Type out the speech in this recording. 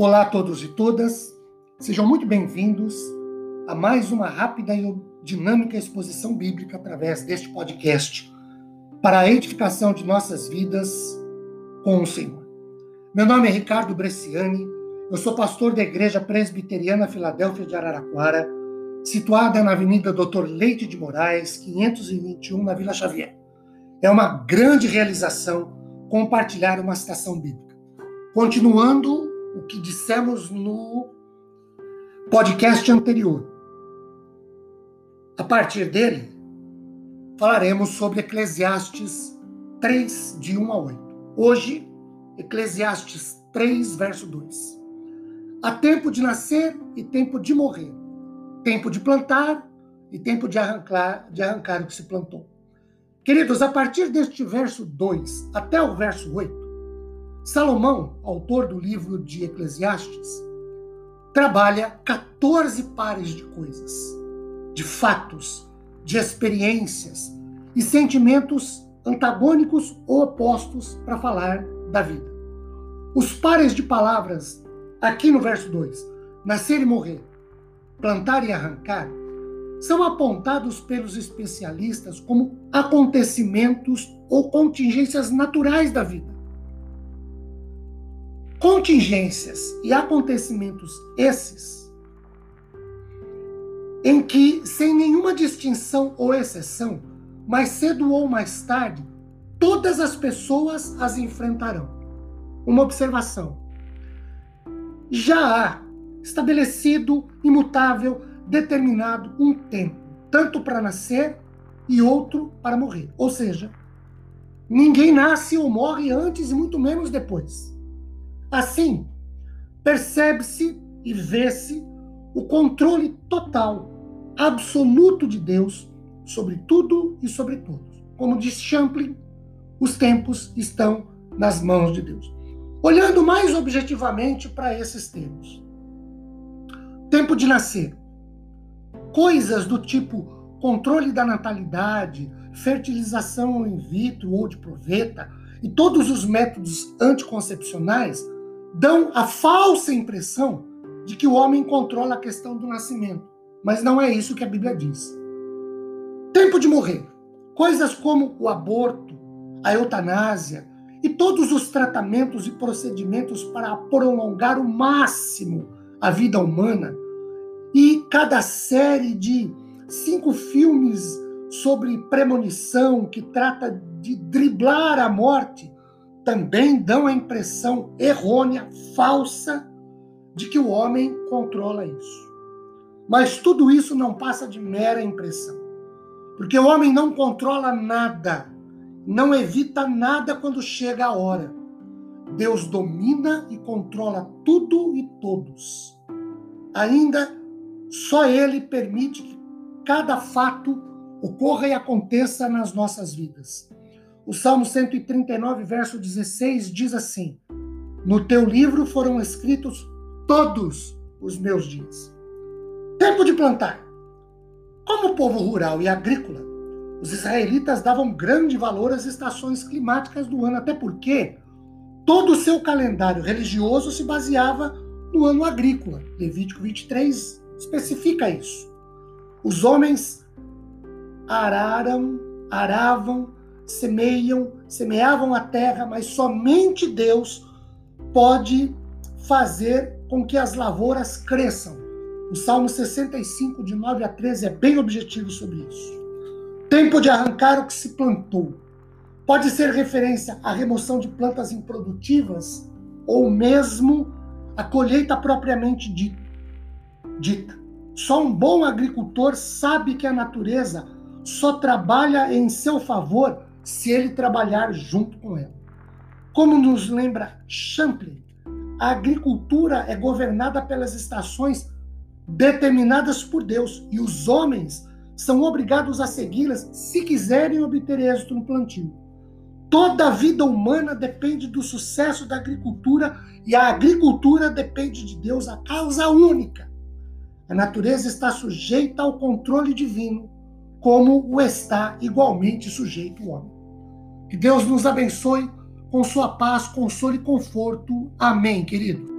Olá a todos e todas, sejam muito bem-vindos a mais uma rápida e dinâmica exposição bíblica através deste podcast para a edificação de nossas vidas com o Senhor. Meu nome é Ricardo Bresciani, eu sou pastor da Igreja Presbiteriana Filadélfia de Araraquara, situada na Avenida Doutor Leite de Moraes, 521, na Vila Xavier. É uma grande realização compartilhar uma citação bíblica. Continuando o que dissemos no podcast anterior. A partir dele, falaremos sobre Eclesiastes 3, de 1 a 8. Hoje, Eclesiastes 3, verso 2. Há tempo de nascer e tempo de morrer, tempo de plantar e tempo de arrancar, de arrancar o que se plantou. Queridos, a partir deste verso 2 até o verso 8, Salomão, autor do livro de Eclesiastes, trabalha 14 pares de coisas, de fatos, de experiências e sentimentos antagônicos ou opostos para falar da vida. Os pares de palavras, aqui no verso 2, nascer e morrer, plantar e arrancar, são apontados pelos especialistas como acontecimentos ou contingências naturais da vida contingências e acontecimentos esses em que, sem nenhuma distinção ou exceção, mais cedo ou mais tarde, todas as pessoas as enfrentarão. Uma observação. Já há estabelecido, imutável, determinado um tempo, tanto para nascer e outro para morrer. Ou seja, ninguém nasce ou morre antes e muito menos depois. Assim, percebe-se e vê-se o controle total, absoluto de Deus sobre tudo e sobre todos. Como diz Champlin, os tempos estão nas mãos de Deus. Olhando mais objetivamente para esses termos. Tempo de nascer. Coisas do tipo controle da natalidade, fertilização in vitro ou de proveta e todos os métodos anticoncepcionais dão a falsa impressão de que o homem controla a questão do nascimento. Mas não é isso que a Bíblia diz. Tempo de morrer. Coisas como o aborto, a eutanásia e todos os tratamentos e procedimentos para prolongar o máximo a vida humana. E cada série de cinco filmes sobre premonição que trata de driblar a morte também dão a impressão errônea, falsa, de que o homem controla isso. Mas tudo isso não passa de mera impressão. Porque o homem não controla nada, não evita nada quando chega a hora. Deus domina e controla tudo e todos. Ainda só Ele permite que cada fato ocorra e aconteça nas nossas vidas. O Salmo 139, verso 16 diz assim: No teu livro foram escritos todos os meus dias. Tempo de plantar. Como povo rural e agrícola, os israelitas davam grande valor às estações climáticas do ano, até porque todo o seu calendário religioso se baseava no ano agrícola. Levítico 23 especifica isso. Os homens araram, aravam, semeiam, semeavam a terra, mas somente Deus pode fazer com que as lavouras cresçam. O Salmo 65, de 9 a 13, é bem objetivo sobre isso. Tempo de arrancar o que se plantou. Pode ser referência à remoção de plantas improdutivas ou mesmo a colheita propriamente dita. Só um bom agricultor sabe que a natureza só trabalha em seu favor se ele trabalhar junto com ela. Como nos lembra Champlin, a agricultura é governada pelas estações determinadas por Deus e os homens são obrigados a segui-las se quiserem obter êxito no plantio. Toda a vida humana depende do sucesso da agricultura e a agricultura depende de Deus, a causa única. A natureza está sujeita ao controle divino, como o está igualmente sujeito o homem. Que Deus nos abençoe com sua paz, consolo e conforto. Amém, querido.